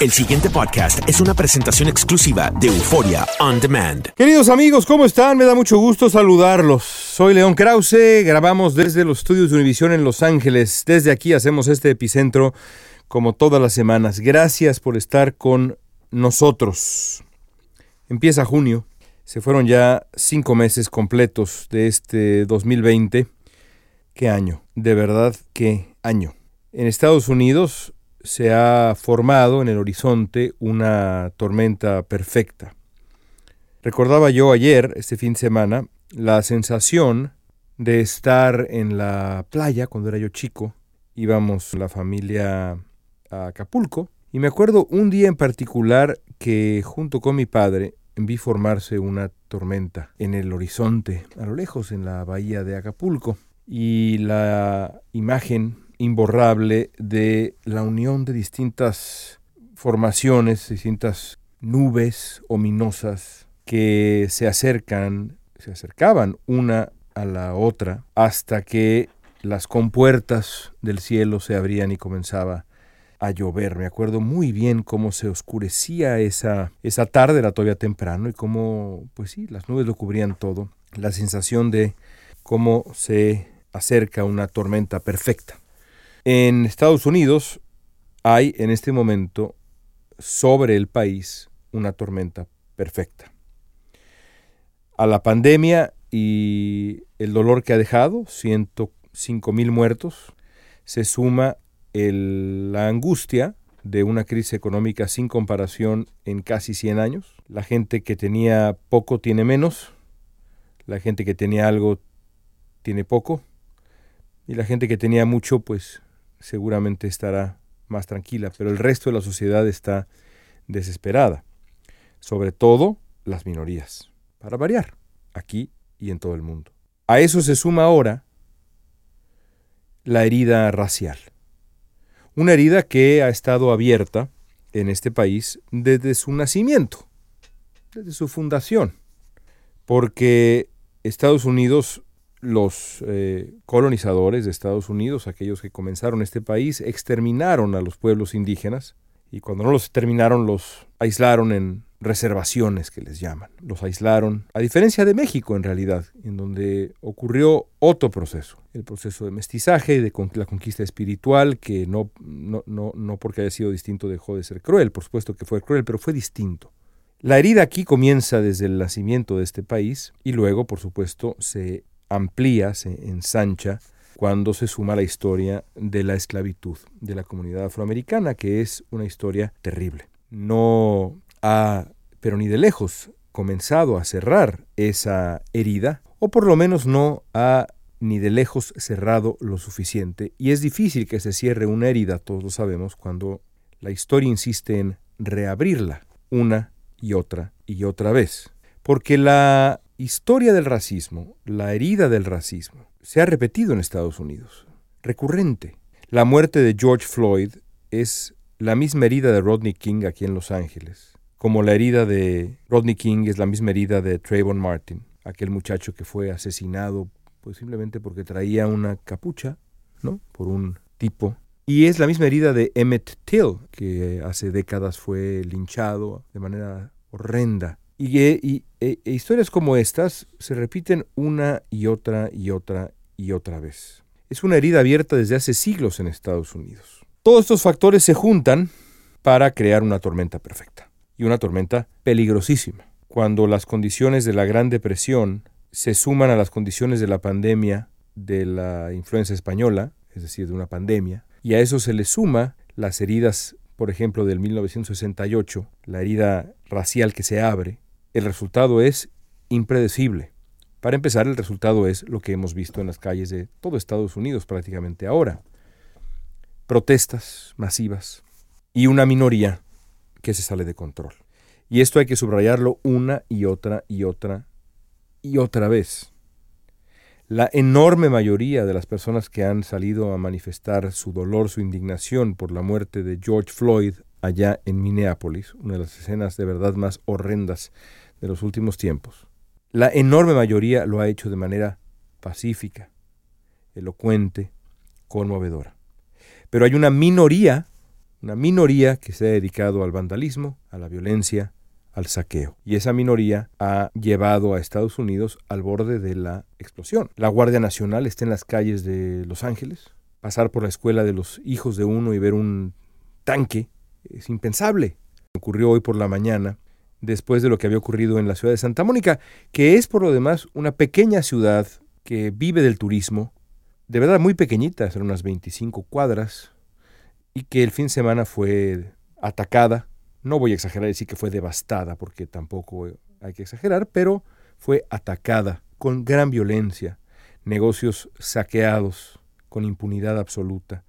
El siguiente podcast es una presentación exclusiva de Euforia On Demand. Queridos amigos, ¿cómo están? Me da mucho gusto saludarlos. Soy León Krause, grabamos desde los estudios de Univisión en Los Ángeles. Desde aquí hacemos este epicentro como todas las semanas. Gracias por estar con nosotros. Empieza junio. Se fueron ya cinco meses completos de este 2020. ¿Qué año? De verdad, qué año. En Estados Unidos se ha formado en el horizonte una tormenta perfecta. Recordaba yo ayer, este fin de semana, la sensación de estar en la playa cuando era yo chico. Íbamos la familia a Acapulco y me acuerdo un día en particular que junto con mi padre vi formarse una tormenta en el horizonte, a lo lejos en la bahía de Acapulco. Y la imagen imborrable de la unión de distintas formaciones, distintas nubes ominosas que se acercan, se acercaban una a la otra hasta que las compuertas del cielo se abrían y comenzaba a llover. Me acuerdo muy bien cómo se oscurecía esa, esa tarde, era todavía temprano, y cómo, pues sí, las nubes lo cubrían todo. La sensación de cómo se acerca una tormenta perfecta. En Estados Unidos hay en este momento sobre el país una tormenta perfecta. A la pandemia y el dolor que ha dejado, 105 mil muertos, se suma el, la angustia de una crisis económica sin comparación en casi 100 años. La gente que tenía poco tiene menos, la gente que tenía algo tiene poco, y la gente que tenía mucho pues seguramente estará más tranquila, pero el resto de la sociedad está desesperada, sobre todo las minorías, para variar, aquí y en todo el mundo. A eso se suma ahora la herida racial, una herida que ha estado abierta en este país desde su nacimiento, desde su fundación, porque Estados Unidos los eh, colonizadores de Estados Unidos, aquellos que comenzaron este país, exterminaron a los pueblos indígenas y cuando no los exterminaron los aislaron en reservaciones que les llaman. Los aislaron, a diferencia de México en realidad, en donde ocurrió otro proceso, el proceso de mestizaje, de la conquista espiritual, que no, no, no, no porque haya sido distinto dejó de ser cruel, por supuesto que fue cruel, pero fue distinto. La herida aquí comienza desde el nacimiento de este país y luego, por supuesto, se amplía, se ensancha cuando se suma la historia de la esclavitud de la comunidad afroamericana, que es una historia terrible. No ha, pero ni de lejos, comenzado a cerrar esa herida, o por lo menos no ha ni de lejos cerrado lo suficiente y es difícil que se cierre una herida, todos lo sabemos, cuando la historia insiste en reabrirla una y otra y otra vez. Porque la historia del racismo, la herida del racismo, se ha repetido en Estados Unidos, recurrente. La muerte de George Floyd es la misma herida de Rodney King aquí en Los Ángeles, como la herida de Rodney King es la misma herida de Trayvon Martin, aquel muchacho que fue asesinado pues simplemente porque traía una capucha, ¿no? Por un tipo. Y es la misma herida de Emmett Till, que hace décadas fue linchado de manera horrenda. Y, y, e historias como estas se repiten una y otra y otra y otra vez. Es una herida abierta desde hace siglos en Estados Unidos. Todos estos factores se juntan para crear una tormenta perfecta. Y una tormenta peligrosísima. Cuando las condiciones de la Gran Depresión se suman a las condiciones de la pandemia de la influenza española, es decir, de una pandemia, y a eso se le suma las heridas, por ejemplo, del 1968, la herida racial que se abre, el resultado es impredecible. Para empezar, el resultado es lo que hemos visto en las calles de todo Estados Unidos prácticamente ahora. Protestas masivas y una minoría que se sale de control. Y esto hay que subrayarlo una y otra y otra y otra vez. La enorme mayoría de las personas que han salido a manifestar su dolor, su indignación por la muerte de George Floyd allá en Minneapolis, una de las escenas de verdad más horrendas de los últimos tiempos, la enorme mayoría lo ha hecho de manera pacífica, elocuente, conmovedora. Pero hay una minoría, una minoría que se ha dedicado al vandalismo, a la violencia, al saqueo. Y esa minoría ha llevado a Estados Unidos al borde de la explosión. La Guardia Nacional está en las calles de Los Ángeles. Pasar por la escuela de los hijos de uno y ver un tanque es impensable. Ocurrió hoy por la mañana, después de lo que había ocurrido en la ciudad de Santa Mónica, que es por lo demás una pequeña ciudad que vive del turismo, de verdad muy pequeñita, son unas 25 cuadras, y que el fin de semana fue atacada no voy a exagerar y decir que fue devastada, porque tampoco hay que exagerar, pero fue atacada con gran violencia, negocios saqueados con impunidad absoluta,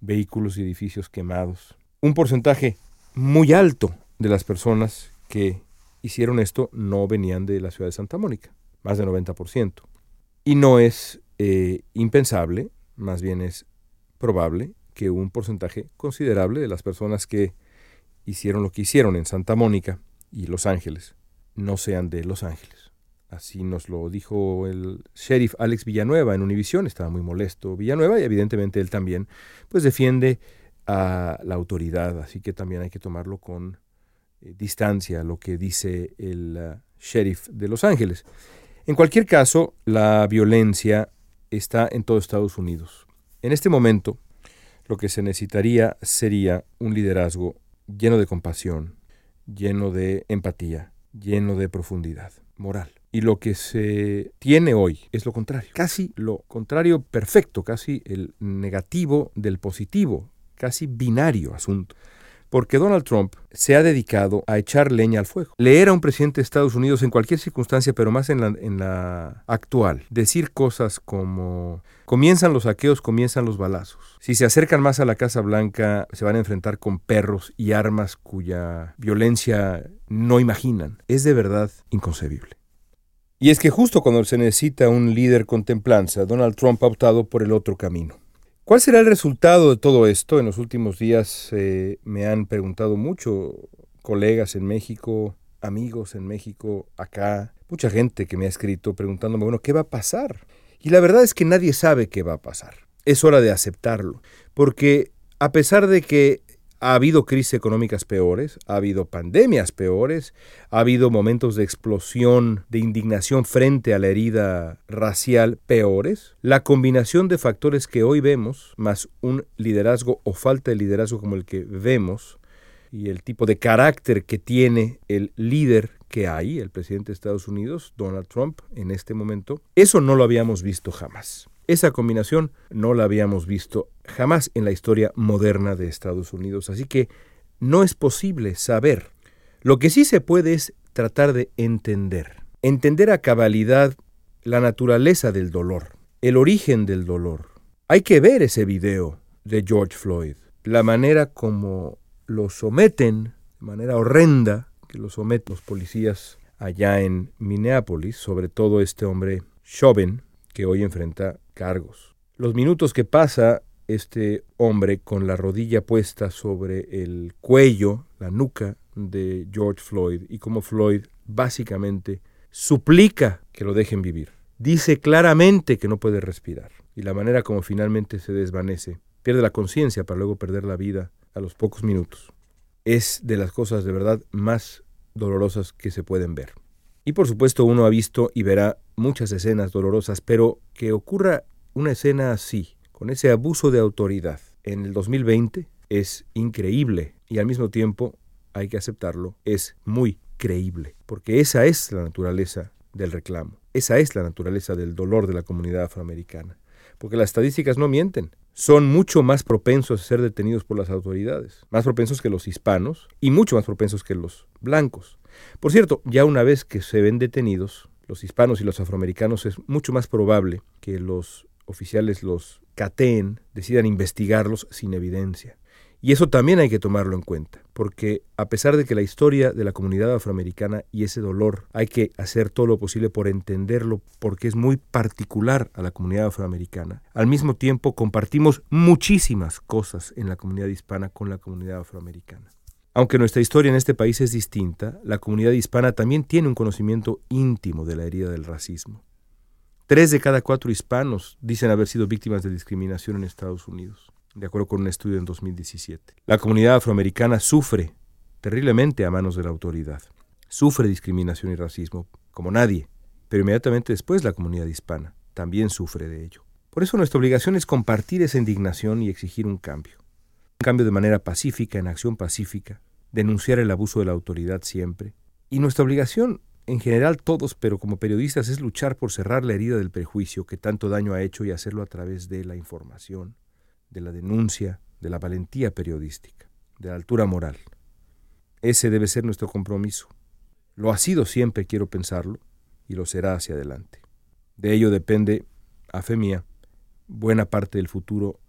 vehículos y edificios quemados. Un porcentaje muy alto de las personas que hicieron esto no venían de la ciudad de Santa Mónica, más del 90%. Y no es eh, impensable, más bien es probable que un porcentaje considerable de las personas que hicieron lo que hicieron en Santa Mónica y Los Ángeles, no sean de Los Ángeles. Así nos lo dijo el sheriff Alex Villanueva en Univisión, estaba muy molesto Villanueva y evidentemente él también pues defiende a la autoridad, así que también hay que tomarlo con eh, distancia lo que dice el uh, sheriff de Los Ángeles. En cualquier caso, la violencia está en todo Estados Unidos. En este momento, lo que se necesitaría sería un liderazgo lleno de compasión, lleno de empatía, lleno de profundidad moral. Y lo que se tiene hoy es lo contrario, casi lo contrario perfecto, casi el negativo del positivo, casi binario asunto porque Donald Trump se ha dedicado a echar leña al fuego. Leer a un presidente de Estados Unidos en cualquier circunstancia, pero más en la, en la actual, decir cosas como comienzan los saqueos, comienzan los balazos. Si se acercan más a la Casa Blanca, se van a enfrentar con perros y armas cuya violencia no imaginan. Es de verdad inconcebible. Y es que justo cuando se necesita un líder con templanza, Donald Trump ha optado por el otro camino. ¿Cuál será el resultado de todo esto? En los últimos días eh, me han preguntado mucho colegas en México, amigos en México, acá, mucha gente que me ha escrito preguntándome, bueno, ¿qué va a pasar? Y la verdad es que nadie sabe qué va a pasar. Es hora de aceptarlo, porque a pesar de que ha habido crisis económicas peores, ha habido pandemias peores, ha habido momentos de explosión, de indignación frente a la herida racial peores. La combinación de factores que hoy vemos, más un liderazgo o falta de liderazgo como el que vemos, y el tipo de carácter que tiene el líder que hay, el presidente de Estados Unidos, Donald Trump, en este momento, eso no lo habíamos visto jamás. Esa combinación no la habíamos visto jamás en la historia moderna de Estados Unidos, así que no es posible saber. Lo que sí se puede es tratar de entender, entender a cabalidad la naturaleza del dolor, el origen del dolor. Hay que ver ese video de George Floyd, la manera como lo someten, de manera horrenda, que lo someten los policías allá en Minneapolis, sobre todo este hombre Chauvin, que hoy enfrenta cargos. Los minutos que pasa este hombre con la rodilla puesta sobre el cuello, la nuca de George Floyd, y como Floyd básicamente suplica que lo dejen vivir. Dice claramente que no puede respirar, y la manera como finalmente se desvanece, pierde la conciencia para luego perder la vida a los pocos minutos. Es de las cosas de verdad más dolorosas que se pueden ver. Y por supuesto uno ha visto y verá muchas escenas dolorosas, pero que ocurra una escena así, con ese abuso de autoridad, en el 2020 es increíble y al mismo tiempo, hay que aceptarlo, es muy creíble, porque esa es la naturaleza del reclamo, esa es la naturaleza del dolor de la comunidad afroamericana, porque las estadísticas no mienten, son mucho más propensos a ser detenidos por las autoridades, más propensos que los hispanos y mucho más propensos que los blancos. Por cierto, ya una vez que se ven detenidos, los hispanos y los afroamericanos es mucho más probable que los oficiales los cateen, decidan investigarlos sin evidencia. Y eso también hay que tomarlo en cuenta, porque a pesar de que la historia de la comunidad afroamericana y ese dolor hay que hacer todo lo posible por entenderlo, porque es muy particular a la comunidad afroamericana, al mismo tiempo compartimos muchísimas cosas en la comunidad hispana con la comunidad afroamericana. Aunque nuestra historia en este país es distinta, la comunidad hispana también tiene un conocimiento íntimo de la herida del racismo. Tres de cada cuatro hispanos dicen haber sido víctimas de discriminación en Estados Unidos de acuerdo con un estudio en 2017. La comunidad afroamericana sufre terriblemente a manos de la autoridad. Sufre discriminación y racismo como nadie, pero inmediatamente después la comunidad hispana también sufre de ello. Por eso nuestra obligación es compartir esa indignación y exigir un cambio. Un cambio de manera pacífica, en acción pacífica, denunciar el abuso de la autoridad siempre. Y nuestra obligación, en general todos, pero como periodistas, es luchar por cerrar la herida del prejuicio que tanto daño ha hecho y hacerlo a través de la información, de la denuncia, de la valentía periodística, de la altura moral. Ese debe ser nuestro compromiso. Lo ha sido siempre, quiero pensarlo, y lo será hacia adelante. De ello depende, a fe mía, buena parte del futuro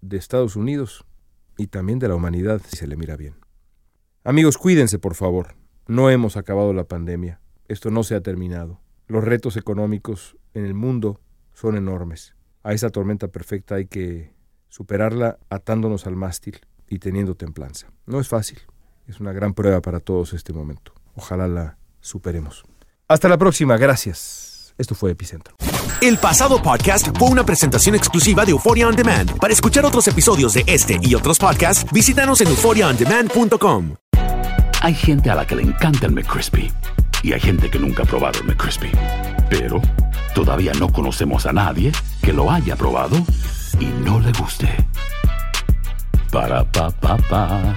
de Estados Unidos y también de la humanidad, si se le mira bien. Amigos, cuídense, por favor. No hemos acabado la pandemia. Esto no se ha terminado. Los retos económicos en el mundo son enormes. A esa tormenta perfecta hay que superarla atándonos al mástil y teniendo templanza. No es fácil, es una gran prueba para todos este momento. Ojalá la superemos. Hasta la próxima, gracias. Esto fue Epicentro. El pasado podcast fue una presentación exclusiva de Euphoria On Demand. Para escuchar otros episodios de este y otros podcasts, visítanos en euphoriaondemand.com. Hay gente a la que le encanta el McCrispy y hay gente que nunca ha probado el McCrispy. Pero todavía no conocemos a nadie que lo haya probado y no le guste. Para pa pa pa.